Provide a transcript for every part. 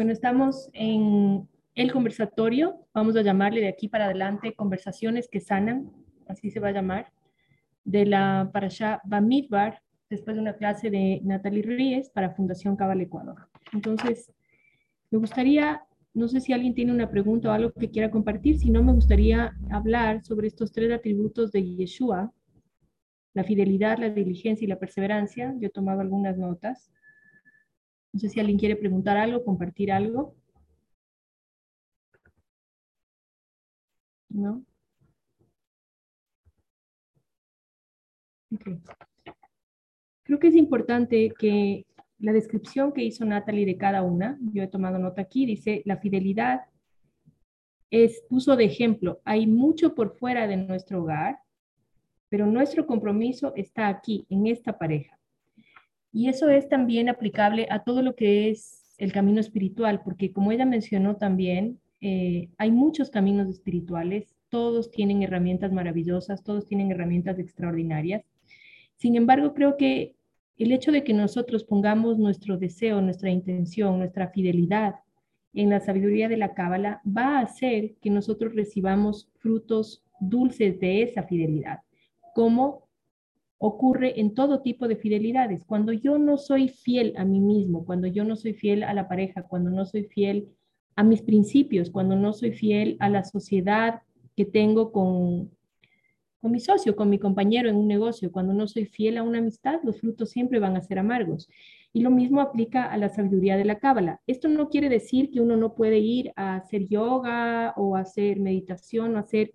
Bueno, estamos en el conversatorio, vamos a llamarle de aquí para adelante conversaciones que sanan, así se va a llamar, de la Parashá Bamidbar, después de una clase de Natalie Ríez para Fundación Cabal Ecuador. Entonces, me gustaría, no sé si alguien tiene una pregunta o algo que quiera compartir, si no, me gustaría hablar sobre estos tres atributos de Yeshua, la fidelidad, la diligencia y la perseverancia. Yo he tomado algunas notas. No sé si alguien quiere preguntar algo, compartir algo. ¿No? Creo que es importante que la descripción que hizo Natalie de cada una, yo he tomado nota aquí, dice, la fidelidad es, puso de ejemplo, hay mucho por fuera de nuestro hogar, pero nuestro compromiso está aquí, en esta pareja. Y eso es también aplicable a todo lo que es el camino espiritual, porque como ella mencionó también, eh, hay muchos caminos espirituales, todos tienen herramientas maravillosas, todos tienen herramientas extraordinarias. Sin embargo, creo que el hecho de que nosotros pongamos nuestro deseo, nuestra intención, nuestra fidelidad en la sabiduría de la Cábala va a hacer que nosotros recibamos frutos dulces de esa fidelidad, como ocurre en todo tipo de fidelidades. Cuando yo no soy fiel a mí mismo, cuando yo no soy fiel a la pareja, cuando no soy fiel a mis principios, cuando no soy fiel a la sociedad que tengo con, con mi socio, con mi compañero en un negocio. Cuando no soy fiel a una amistad, los frutos siempre van a ser amargos. Y lo mismo aplica a la sabiduría de la cábala. Esto no quiere decir que uno no puede ir a hacer yoga o hacer meditación o hacer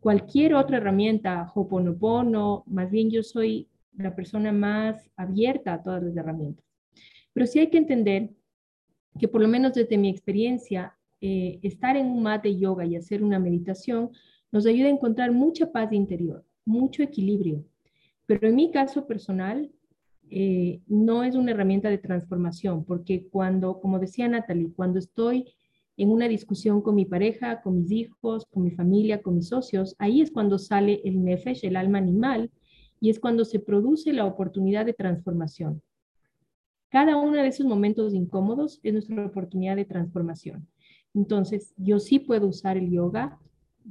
cualquier otra herramienta, hoponopono, más bien yo soy la persona más abierta a todas las herramientas. Pero sí hay que entender que por lo menos desde mi experiencia, eh, estar en un mat de yoga y hacer una meditación nos ayuda a encontrar mucha paz interior, mucho equilibrio. Pero en mi caso personal, eh, no es una herramienta de transformación, porque cuando, como decía Natalie, cuando estoy en una discusión con mi pareja, con mis hijos, con mi familia, con mis socios, ahí es cuando sale el nefesh, el alma animal, y es cuando se produce la oportunidad de transformación. Cada uno de esos momentos incómodos es nuestra oportunidad de transformación. Entonces, yo sí puedo usar el yoga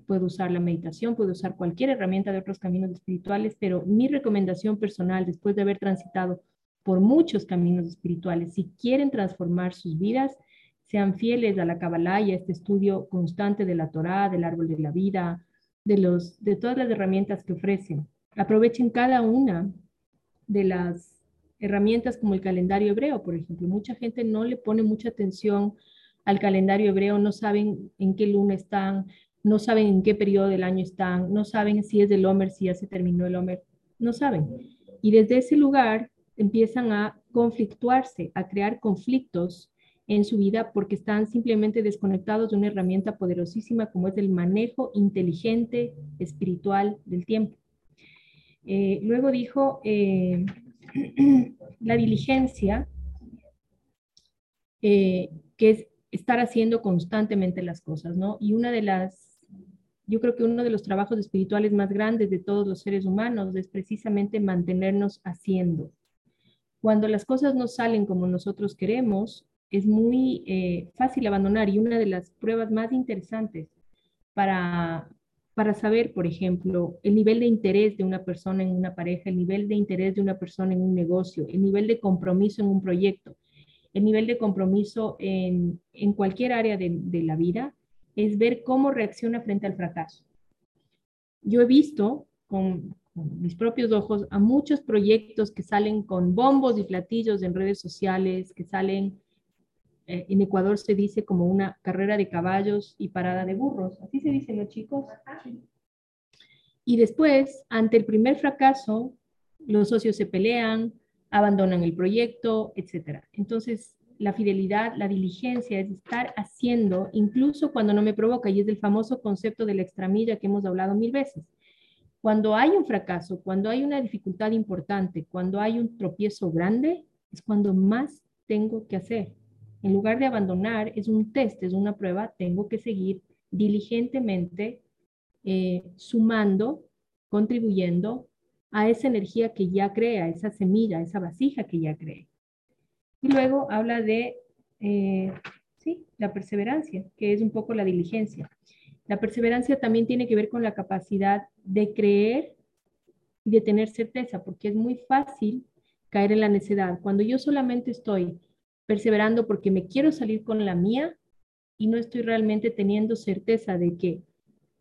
puedo usar la meditación, puedo usar cualquier herramienta de otros caminos espirituales, pero mi recomendación personal, después de haber transitado por muchos caminos espirituales, si quieren transformar sus vidas, sean fieles a la Kabbalah y a este estudio constante de la Torá, del árbol de la vida, de, los, de todas las herramientas que ofrecen. Aprovechen cada una de las herramientas como el calendario hebreo, por ejemplo. Mucha gente no le pone mucha atención al calendario hebreo, no saben en qué luna están, no saben en qué periodo del año están, no saben si es del Homer, si ya se terminó el Homer, no saben. Y desde ese lugar empiezan a conflictuarse, a crear conflictos en su vida porque están simplemente desconectados de una herramienta poderosísima como es el manejo inteligente espiritual del tiempo. Eh, luego dijo eh, la diligencia, eh, que es estar haciendo constantemente las cosas, ¿no? Y una de las yo creo que uno de los trabajos espirituales más grandes de todos los seres humanos es precisamente mantenernos haciendo. Cuando las cosas no salen como nosotros queremos, es muy eh, fácil abandonar y una de las pruebas más interesantes para, para saber, por ejemplo, el nivel de interés de una persona en una pareja, el nivel de interés de una persona en un negocio, el nivel de compromiso en un proyecto, el nivel de compromiso en, en cualquier área de, de la vida, es ver cómo reacciona frente al fracaso. Yo he visto con, mis propios ojos a muchos proyectos que salen con bombos y platillos en redes sociales, que salen, eh, en Ecuador se dice como una carrera de caballos y parada de burros, así se dicen los chicos. Y después, ante el primer fracaso, los socios se pelean, abandonan el proyecto, etc. Entonces, la fidelidad, la diligencia, es estar haciendo, incluso cuando no me provoca, y es el famoso concepto de la extramilla que hemos hablado mil veces. Cuando hay un fracaso, cuando hay una dificultad importante, cuando hay un tropiezo grande, es cuando más tengo que hacer. En lugar de abandonar, es un test, es una prueba, tengo que seguir diligentemente eh, sumando, contribuyendo a esa energía que ya crea, esa semilla, esa vasija que ya cree. Y luego habla de, eh, ¿sí? La perseverancia, que es un poco la diligencia. La perseverancia también tiene que ver con la capacidad de creer y de tener certeza, porque es muy fácil caer en la necedad. Cuando yo solamente estoy perseverando porque me quiero salir con la mía y no estoy realmente teniendo certeza de que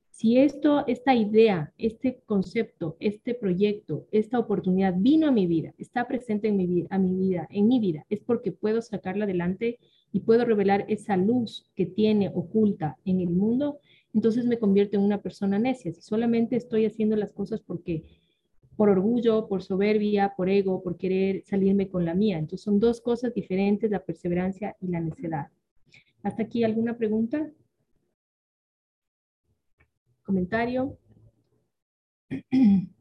si esto, esta idea, este concepto, este proyecto, esta oportunidad vino a mi vida, está presente en mi vida, a mi vida, en mi vida, es porque puedo sacarla adelante y puedo revelar esa luz que tiene oculta en el mundo, entonces me convierto en una persona necia. Si solamente estoy haciendo las cosas porque por orgullo, por soberbia, por ego, por querer salirme con la mía. Entonces son dos cosas diferentes, la perseverancia y la necedad. ¿Hasta aquí alguna pregunta? ¿Comentario?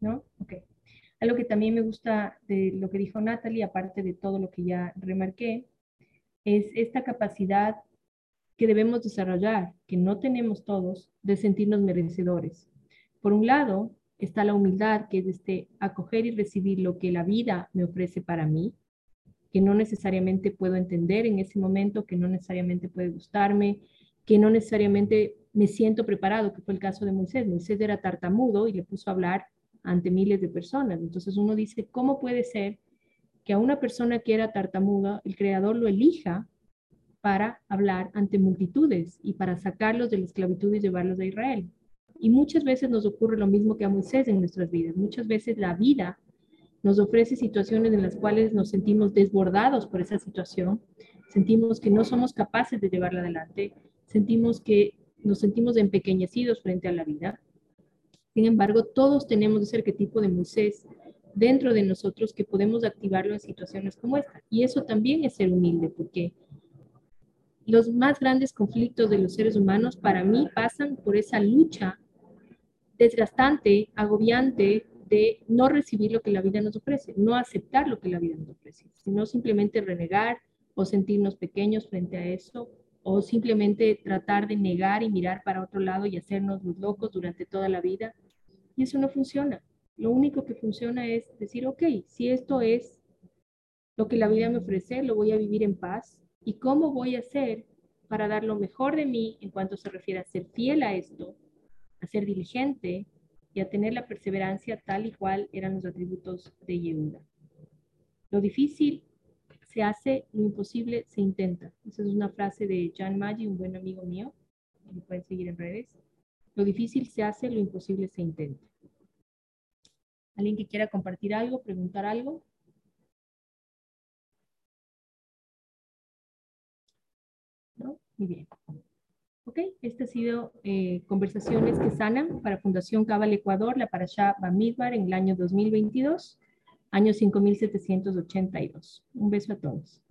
¿No? Ok. Algo que también me gusta de lo que dijo Natalie, aparte de todo lo que ya remarqué, es esta capacidad que debemos desarrollar, que no tenemos todos, de sentirnos merecedores. Por un lado, está la humildad, que es este acoger y recibir lo que la vida me ofrece para mí, que no necesariamente puedo entender en ese momento, que no necesariamente puede gustarme, que no necesariamente me siento preparado, que fue el caso de Moisés. Moisés era tartamudo y le puso a hablar ante miles de personas. Entonces uno dice, ¿cómo puede ser que a una persona que era tartamuda, el creador lo elija para hablar ante multitudes y para sacarlos de la esclavitud y llevarlos a Israel. Y muchas veces nos ocurre lo mismo que a Moisés en nuestras vidas. Muchas veces la vida nos ofrece situaciones en las cuales nos sentimos desbordados por esa situación, sentimos que no somos capaces de llevarla adelante, sentimos que nos sentimos empequeñecidos frente a la vida. Sin embargo, todos tenemos ese arquetipo de Moisés dentro de nosotros que podemos activarlo en situaciones como esta. Y eso también es ser humilde, porque los más grandes conflictos de los seres humanos para mí pasan por esa lucha desgastante, agobiante de no recibir lo que la vida nos ofrece, no aceptar lo que la vida nos ofrece, sino simplemente renegar o sentirnos pequeños frente a eso o simplemente tratar de negar y mirar para otro lado y hacernos los locos durante toda la vida. Y eso no funciona. Lo único que funciona es decir, ok, si esto es lo que la vida me ofrece, lo voy a vivir en paz, y cómo voy a hacer para dar lo mejor de mí en cuanto se refiere a ser fiel a esto, a ser diligente y a tener la perseverancia tal y cual eran los atributos de Yehuda. Lo difícil se hace, lo imposible se intenta. Esa es una frase de Jan Maggi, un buen amigo mío, lo pueden seguir en redes. Lo difícil se hace, lo imposible se intenta. ¿Alguien que quiera compartir algo, preguntar algo? Muy bien. Ok, este ha sido eh, Conversaciones que Sanan para Fundación Cabal Ecuador, la Parashá Bamidbar en el año 2022, año 5782. Un beso a todos.